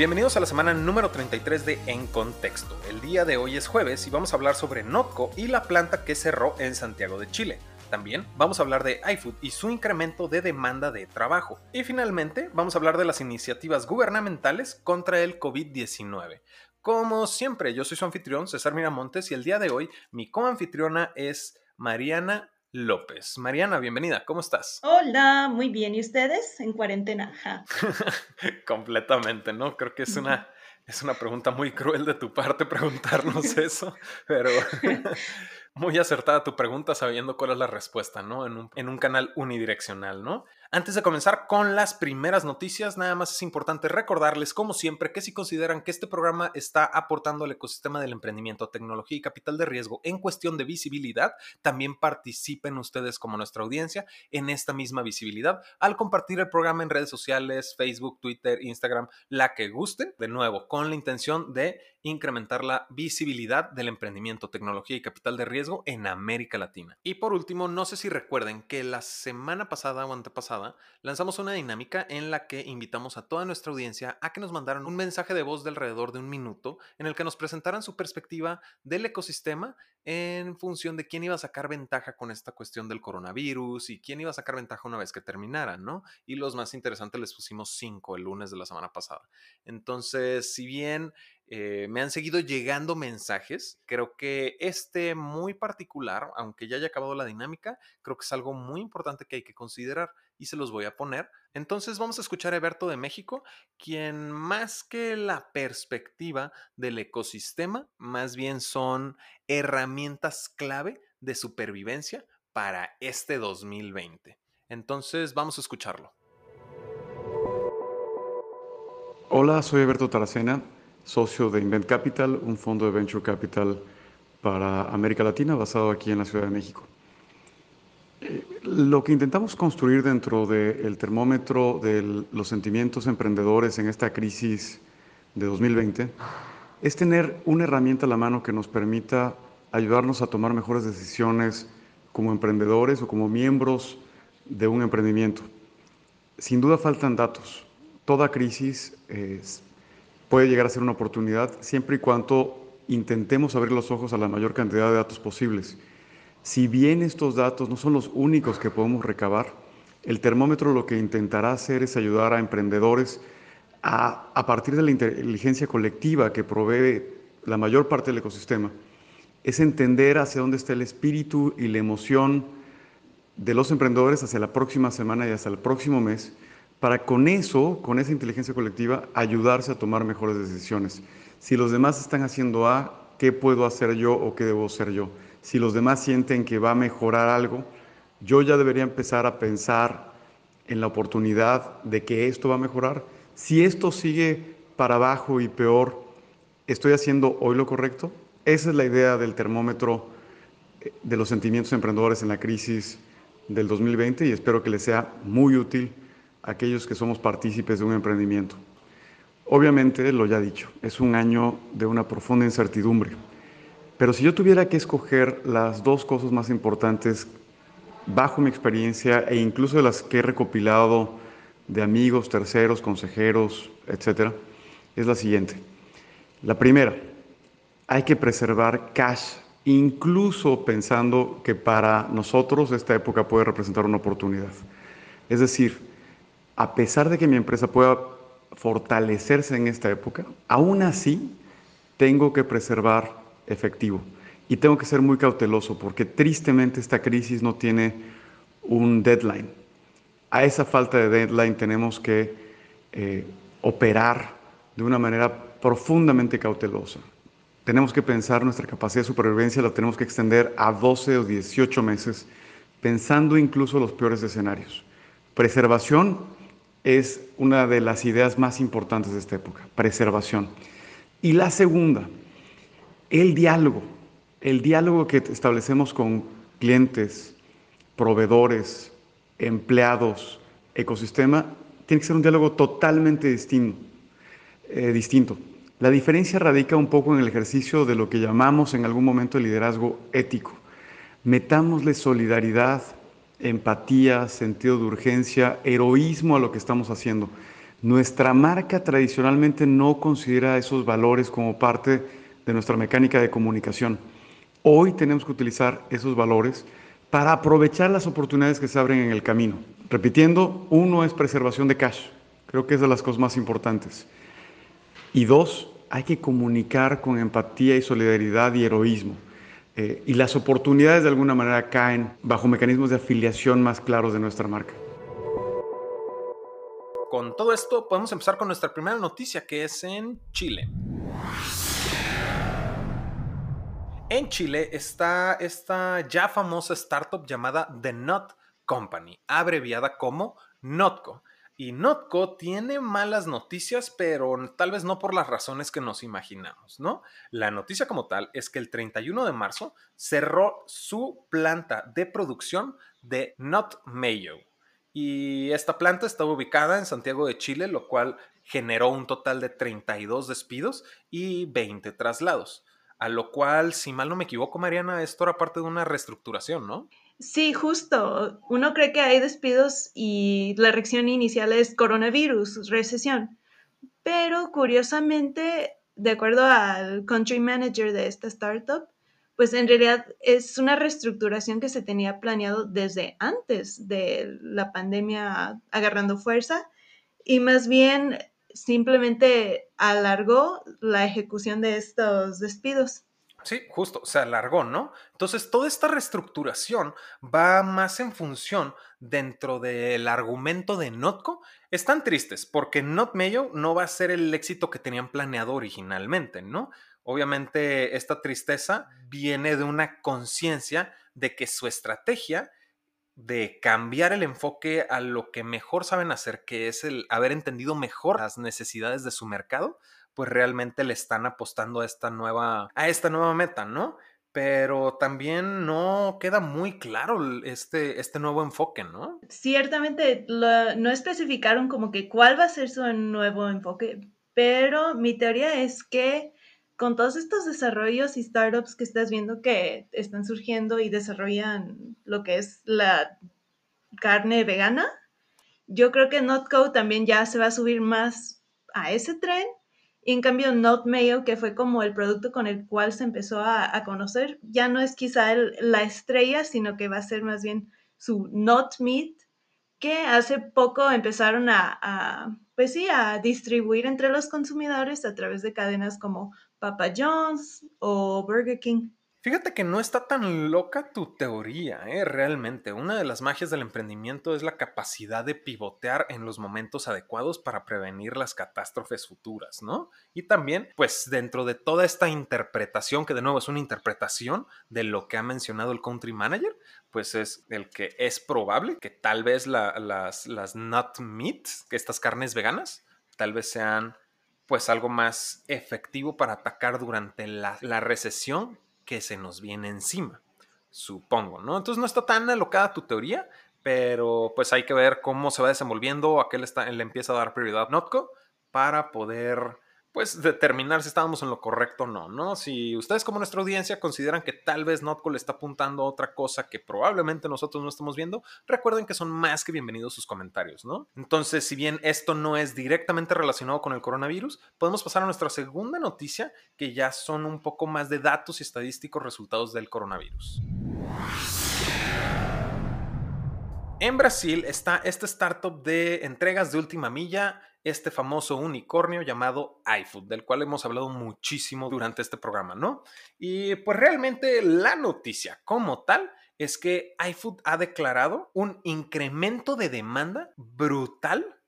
Bienvenidos a la semana número 33 de En Contexto. El día de hoy es jueves y vamos a hablar sobre Notco y la planta que cerró en Santiago de Chile. También vamos a hablar de iFood y su incremento de demanda de trabajo. Y finalmente vamos a hablar de las iniciativas gubernamentales contra el COVID-19. Como siempre, yo soy su anfitrión, César Miramontes, y el día de hoy mi coanfitriona es Mariana López. Mariana, bienvenida, ¿cómo estás? Hola, muy bien. ¿Y ustedes? En cuarentena. Completamente, ¿no? Creo que es una, es una pregunta muy cruel de tu parte preguntarnos eso, pero muy acertada tu pregunta sabiendo cuál es la respuesta, ¿no? En un, en un, canal unidireccional, ¿no? Antes de comenzar con las primeras noticias, nada más es importante recordarles, como siempre, que si consideran que este programa está aportando al ecosistema del emprendimiento, tecnología y capital de riesgo en cuestión de visibilidad, también participen ustedes como nuestra audiencia en esta misma visibilidad al compartir el programa en redes sociales, Facebook, Twitter, Instagram, la que guste, de nuevo, con la intención de incrementar la visibilidad del emprendimiento, tecnología y capital de riesgo en América Latina. Y por último, no sé si recuerden que la semana pasada o antepasada lanzamos una dinámica en la que invitamos a toda nuestra audiencia a que nos mandaran un mensaje de voz de alrededor de un minuto en el que nos presentaran su perspectiva del ecosistema en función de quién iba a sacar ventaja con esta cuestión del coronavirus y quién iba a sacar ventaja una vez que terminara, ¿no? Y los más interesantes les pusimos cinco el lunes de la semana pasada. Entonces, si bien eh, me han seguido llegando mensajes. Creo que este muy particular, aunque ya haya acabado la dinámica, creo que es algo muy importante que hay que considerar y se los voy a poner. Entonces vamos a escuchar a Eberto de México, quien más que la perspectiva del ecosistema, más bien son herramientas clave de supervivencia para este 2020. Entonces vamos a escucharlo. Hola, soy Eberto Taracena socio de Invent Capital, un fondo de venture capital para América Latina basado aquí en la Ciudad de México. Eh, lo que intentamos construir dentro del termómetro de los sentimientos emprendedores en esta crisis de 2020 es tener una herramienta a la mano que nos permita ayudarnos a tomar mejores decisiones como emprendedores o como miembros de un emprendimiento. Sin duda faltan datos. Toda crisis es puede llegar a ser una oportunidad siempre y cuando intentemos abrir los ojos a la mayor cantidad de datos posibles. Si bien estos datos no son los únicos que podemos recabar, el termómetro lo que intentará hacer es ayudar a emprendedores a, partir de la inteligencia colectiva que provee la mayor parte del ecosistema, es entender hacia dónde está el espíritu y la emoción de los emprendedores hacia la próxima semana y hasta el próximo mes para con eso, con esa inteligencia colectiva, ayudarse a tomar mejores decisiones. Si los demás están haciendo A, ¿qué puedo hacer yo o qué debo hacer yo? Si los demás sienten que va a mejorar algo, yo ya debería empezar a pensar en la oportunidad de que esto va a mejorar. Si esto sigue para abajo y peor, ¿estoy haciendo hoy lo correcto? Esa es la idea del termómetro eh, de los sentimientos emprendedores en la crisis del 2020 y espero que les sea muy útil aquellos que somos partícipes de un emprendimiento. Obviamente, lo ya dicho, es un año de una profunda incertidumbre, pero si yo tuviera que escoger las dos cosas más importantes bajo mi experiencia e incluso de las que he recopilado de amigos, terceros, consejeros, etcétera, es la siguiente. La primera, hay que preservar cash, incluso pensando que para nosotros esta época puede representar una oportunidad. Es decir, a pesar de que mi empresa pueda fortalecerse en esta época, aún así tengo que preservar efectivo y tengo que ser muy cauteloso porque tristemente esta crisis no tiene un deadline. A esa falta de deadline tenemos que eh, operar de una manera profundamente cautelosa. Tenemos que pensar nuestra capacidad de supervivencia, la tenemos que extender a 12 o 18 meses, pensando incluso los peores escenarios. Preservación es una de las ideas más importantes de esta época, preservación. Y la segunda, el diálogo, el diálogo que establecemos con clientes, proveedores, empleados, ecosistema, tiene que ser un diálogo totalmente distinto. Eh, distinto. La diferencia radica un poco en el ejercicio de lo que llamamos en algún momento el liderazgo ético. Metámosle solidaridad, empatía, sentido de urgencia, heroísmo a lo que estamos haciendo. Nuestra marca tradicionalmente no considera esos valores como parte de nuestra mecánica de comunicación. Hoy tenemos que utilizar esos valores para aprovechar las oportunidades que se abren en el camino. Repitiendo, uno es preservación de cash, creo que es de las cosas más importantes. Y dos, hay que comunicar con empatía y solidaridad y heroísmo. Eh, y las oportunidades de alguna manera caen bajo mecanismos de afiliación más claros de nuestra marca. Con todo esto podemos empezar con nuestra primera noticia que es en Chile. En Chile está esta ya famosa startup llamada The Not Company, abreviada como Notco. Y Notco tiene malas noticias, pero tal vez no por las razones que nos imaginamos, ¿no? La noticia como tal es que el 31 de marzo cerró su planta de producción de Not Mayo. Y esta planta está ubicada en Santiago de Chile, lo cual generó un total de 32 despidos y 20 traslados. A lo cual, si mal no me equivoco, Mariana, esto era parte de una reestructuración, ¿no? Sí, justo. Uno cree que hay despidos y la reacción inicial es coronavirus, recesión. Pero curiosamente, de acuerdo al country manager de esta startup, pues en realidad es una reestructuración que se tenía planeado desde antes de la pandemia agarrando fuerza y más bien simplemente alargó la ejecución de estos despidos. Sí, justo, se alargó, ¿no? Entonces, toda esta reestructuración va más en función dentro del argumento de Notco. Están tristes porque Not Mayo no va a ser el éxito que tenían planeado originalmente, ¿no? Obviamente, esta tristeza viene de una conciencia de que su estrategia de cambiar el enfoque a lo que mejor saben hacer, que es el haber entendido mejor las necesidades de su mercado, pues realmente le están apostando a esta nueva, a esta nueva meta, ¿no? Pero también no queda muy claro este, este nuevo enfoque, ¿no? Ciertamente no especificaron como que cuál va a ser su nuevo enfoque, pero mi teoría es que con todos estos desarrollos y startups que estás viendo que están surgiendo y desarrollan lo que es la carne vegana, yo creo que Notco también ya se va a subir más a ese tren. Y en cambio, Not Mayo, que fue como el producto con el cual se empezó a, conocer, ya no es quizá la estrella, sino que va a ser más bien su Not Meat, que hace poco empezaron a, pues sí, a distribuir entre los consumidores a través de cadenas como Papa John's o Burger King. Fíjate que no está tan loca tu teoría, ¿eh? realmente. Una de las magias del emprendimiento es la capacidad de pivotear en los momentos adecuados para prevenir las catástrofes futuras, ¿no? Y también, pues dentro de toda esta interpretación, que de nuevo es una interpretación de lo que ha mencionado el country manager, pues es el que es probable que tal vez las, las nut meat, que estas carnes veganas, tal vez sean pues algo más efectivo para atacar durante la, la recesión que se nos viene encima, supongo, ¿no? Entonces no está tan alocada tu teoría, pero pues hay que ver cómo se va desenvolviendo, a qué le, está, le empieza a dar prioridad Notco para poder pues determinar si estábamos en lo correcto o no, ¿no? Si ustedes como nuestra audiencia consideran que tal vez Notco le está apuntando a otra cosa que probablemente nosotros no estamos viendo, recuerden que son más que bienvenidos sus comentarios, ¿no? Entonces, si bien esto no es directamente relacionado con el coronavirus, podemos pasar a nuestra segunda noticia, que ya son un poco más de datos y estadísticos resultados del coronavirus. En Brasil está esta startup de entregas de última milla este famoso unicornio llamado iFood, del cual hemos hablado muchísimo durante este programa, ¿no? Y pues realmente la noticia como tal es que iFood ha declarado un incremento de demanda brutal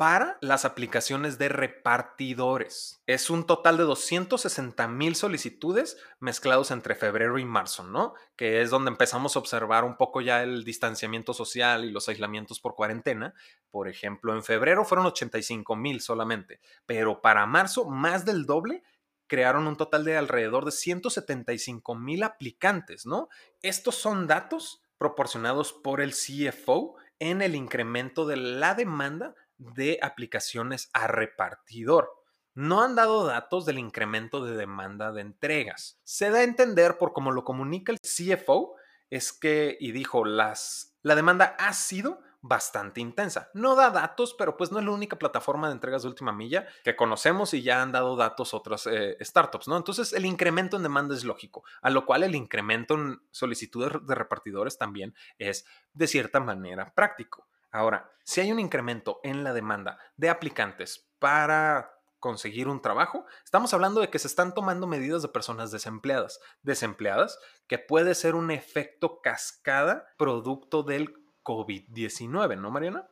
para las aplicaciones de repartidores. Es un total de 260 mil solicitudes mezclados entre febrero y marzo, ¿no? Que es donde empezamos a observar un poco ya el distanciamiento social y los aislamientos por cuarentena. Por ejemplo, en febrero fueron 85 mil solamente, pero para marzo más del doble crearon un total de alrededor de 175 mil aplicantes, ¿no? Estos son datos proporcionados por el CFO en el incremento de la demanda de aplicaciones a repartidor. No han dado datos del incremento de demanda de entregas. Se da a entender por como lo comunica el CFO, es que, y dijo, las, la demanda ha sido bastante intensa. No da datos, pero pues no es la única plataforma de entregas de última milla que conocemos y ya han dado datos otras eh, startups, ¿no? Entonces el incremento en demanda es lógico, a lo cual el incremento en solicitudes de repartidores también es de cierta manera práctico. Ahora, si hay un incremento en la demanda de aplicantes para conseguir un trabajo, estamos hablando de que se están tomando medidas de personas desempleadas, desempleadas, que puede ser un efecto cascada producto del COVID-19, ¿no, Mariana?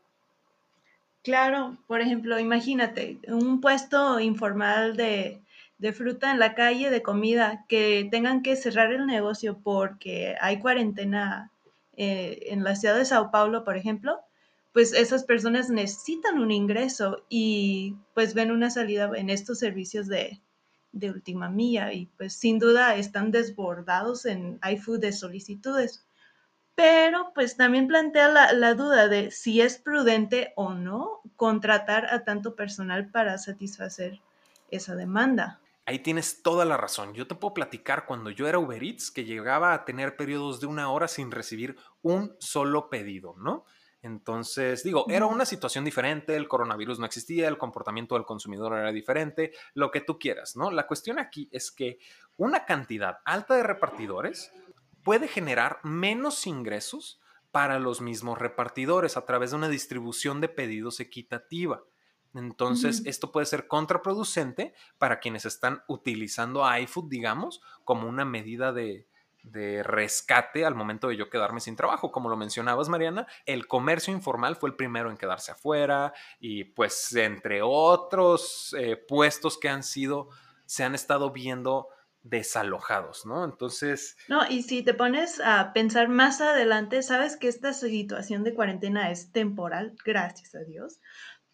Claro, por ejemplo, imagínate un puesto informal de, fruta en la calle, de comida, que tengan que cerrar el negocio porque hay cuarentena eh, en la ciudad de Sao Paulo, por ejemplo, pues esas personas necesitan un ingreso y pues ven una salida en estos servicios de, de última milla y pues sin duda están desbordados en iFood de solicitudes. Pero pues también plantea la, la, duda de si es prudente o no contratar a tanto personal para satisfacer esa demanda. Ahí tienes toda la razón. Yo te puedo platicar cuando yo era Uber Eats que llegaba a tener periodos de una hora sin recibir un solo pedido, ¿no? Entonces, digo, era una situación diferente, el coronavirus no existía, el comportamiento del consumidor era diferente, lo que tú quieras, ¿no? La cuestión aquí es que una cantidad alta de repartidores puede generar menos ingresos para los mismos repartidores a través de una distribución de pedidos equitativa. Entonces, esto puede ser contraproducente para quienes están utilizando iFood, digamos, como una medida de, de rescate al momento de yo quedarme sin trabajo. Como lo mencionabas, Mariana, el comercio informal fue el primero en quedarse afuera y pues entre otros eh, puestos que han sido, se han estado viendo desalojados, ¿no? Entonces... No, y si te pones a pensar más adelante, sabes que esta situación de cuarentena es temporal, gracias a Dios,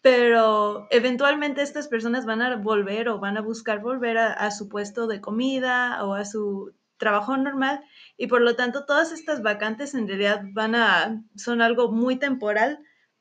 pero eventualmente estas personas van a volver o van a buscar volver a su puesto de comida o a su trabajo normal y por lo tanto todas estas vacantes en realidad van a, son algo muy temporal,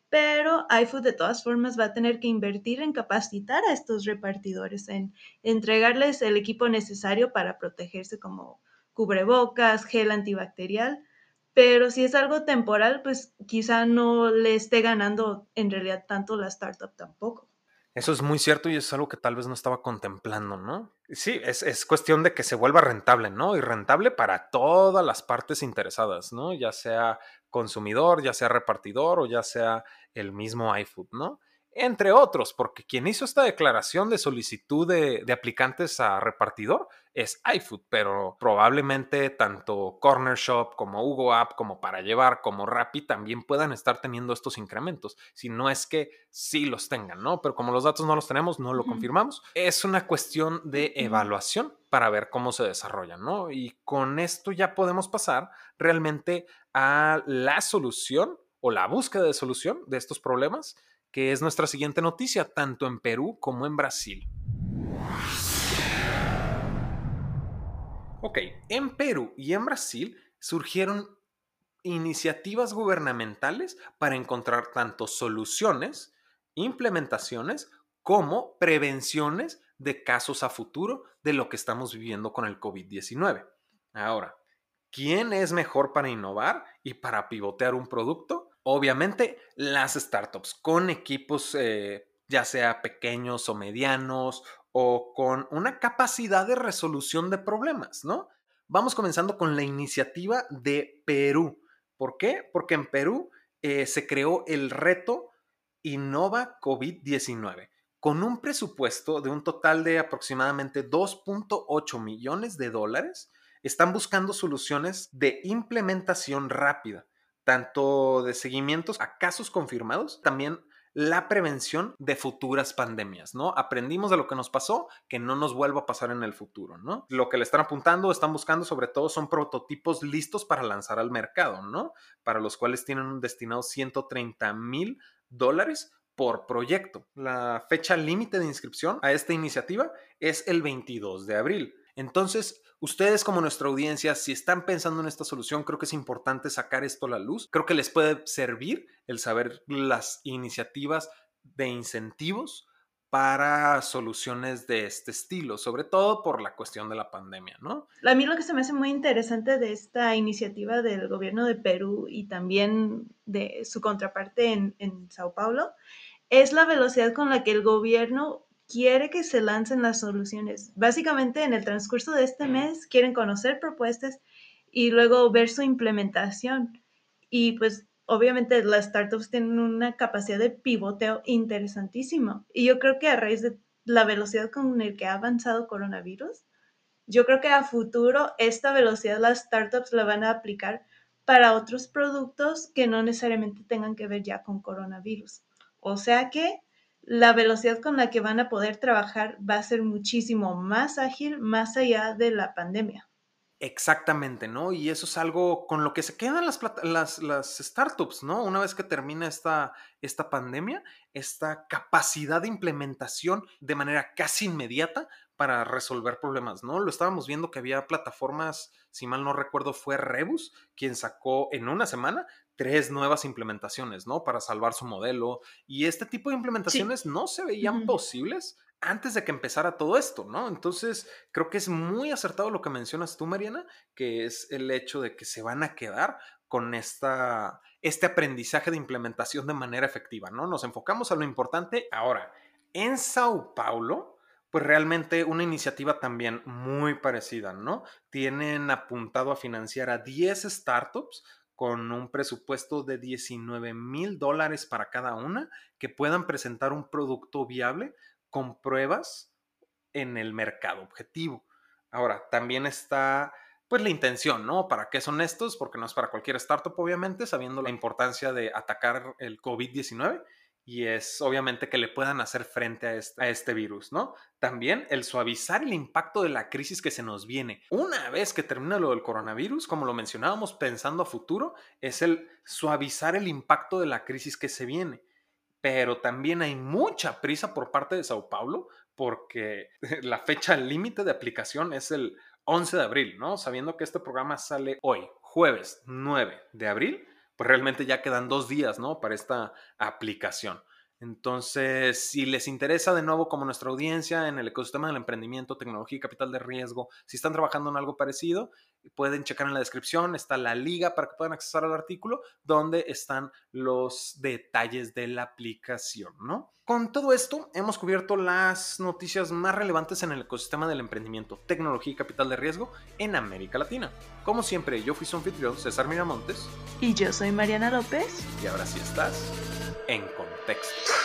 pero iFood de todas formas va a tener que invertir en capacitar a estos repartidores, en entregarles el equipo necesario para protegerse como cubrebocas, gel antibacterial, pero si es algo temporal, pues quizá no le esté ganando en realidad tanto la startup tampoco. Eso es muy cierto y es algo que tal vez no estaba contemplando, ¿no? Sí, es, cuestión de que se vuelva rentable, ¿no? Y rentable para todas las partes interesadas, ¿no? Ya sea consumidor, ya sea repartidor o ya sea el mismo iFood, ¿no? Entre otros, porque quien hizo esta declaración de solicitud de, aplicantes a repartidor es iFood, pero probablemente tanto Corner Shop como Hugo App, como Para Llevar, como Rappi también puedan estar teniendo estos incrementos, si no es que sí los tengan, ¿no? Pero como los datos no los tenemos, no lo confirmamos. Es una cuestión de evaluación para ver cómo se desarrollan, ¿no? Y con esto ya podemos pasar realmente a la solución o la búsqueda de solución de estos problemas que es nuestra siguiente noticia, tanto en Perú como en Brasil. Ok, en Perú y en Brasil surgieron iniciativas gubernamentales para encontrar tanto soluciones, implementaciones, como prevenciones de casos a futuro de lo que estamos viviendo con el COVID-19. Ahora, ¿quién es mejor para innovar y para pivotear un producto? Obviamente las startups con equipos eh, ya sea pequeños o medianos o con una capacidad de resolución de problemas, ¿no? Vamos comenzando con la iniciativa de Perú. ¿Por qué? Porque en Perú eh, se creó el reto Innova COVID-19 con un presupuesto de un total de aproximadamente 2.8 millones de dólares. Están buscando soluciones de implementación rápida tanto de seguimientos a casos confirmados, también la prevención de futuras pandemias, ¿no? Aprendimos de lo que nos pasó, que no nos vuelva a pasar en el futuro, ¿no? Lo que le están apuntando, están buscando sobre todo son prototipos listos para lanzar al mercado, ¿no? Para los cuales tienen destinado 130 mil dólares por proyecto. La fecha límite de inscripción a esta iniciativa es el 22 de abril. Entonces, Ustedes como nuestra audiencia, si están pensando en esta solución, creo que es importante sacar esto a la luz. Creo que les puede servir el saber las iniciativas de incentivos para soluciones de este estilo, sobre todo por la cuestión de la pandemia, ¿no? A mí lo que se me hace muy interesante de esta iniciativa del gobierno de Perú y también de su contraparte en, en Sao Paulo es la velocidad con la que el gobierno quiere que se lancen las soluciones. Básicamente, en el transcurso de este mes quieren conocer propuestas y luego ver su implementación. Y pues obviamente las startups tienen una capacidad de pivoteo interesantísimo. Y yo creo que a raíz de la velocidad con la que ha avanzado coronavirus, yo creo que a futuro esta velocidad las startups la van a aplicar para otros productos que no necesariamente tengan que ver ya con coronavirus. O sea que la velocidad con la que van a poder trabajar va a ser muchísimo más ágil más allá de la pandemia. Exactamente, ¿no? Y eso es algo con lo que se quedan las, las, las startups, ¿no? Una vez que termina esta, esta pandemia, esta capacidad de implementación de manera casi inmediata para resolver problemas, ¿no? Lo estábamos viendo que había plataformas, si mal no recuerdo, fue Rebus, quien sacó en una semana tres nuevas implementaciones, ¿no? Para salvar su modelo. Y este tipo de implementaciones no se veían posibles antes de que empezara todo esto, ¿no? Entonces, creo que es muy acertado lo que mencionas tú, Mariana, que es el hecho de que se van a quedar con esta, este aprendizaje de implementación de manera efectiva, ¿no? Nos enfocamos a lo importante. Ahora, en Sao Paulo, pues realmente una iniciativa también muy parecida, ¿no? Tienen apuntado a financiar a 10 startups con un presupuesto de 19 mil dólares para cada una que puedan presentar un producto viable con pruebas en el mercado objetivo. Ahora, también está pues la intención, ¿no? ¿Para qué son estos? Porque no es para cualquier startup, obviamente, sabiendo la importancia de atacar el COVID-19 y es obviamente que le puedan hacer frente a este, virus, ¿no? También el suavizar el impacto de la crisis que se nos viene. Una vez que termina lo del coronavirus, como lo mencionábamos pensando a futuro, es el suavizar el impacto de la crisis que se viene pero también hay mucha prisa por parte de Sao Paulo porque la fecha límite de aplicación es el 11 de abril, ¿no? Sabiendo que este programa sale hoy, jueves 9 de abril, pues realmente ya quedan dos días, ¿no? Para esta aplicación. Entonces, si les interesa de nuevo como nuestra audiencia en el ecosistema del emprendimiento, tecnología y capital de riesgo, si están trabajando en algo parecido, pueden checar en la descripción, está la liga para que puedan acceder al artículo donde están los detalles de la aplicación, ¿no? Con todo esto, hemos cubierto las noticias más relevantes en el ecosistema del emprendimiento, tecnología y capital de riesgo en América Latina. Como siempre, yo fui su anfitrión, César Miramontes. Y yo soy Mariana López. Y ahora sí estás en contexto.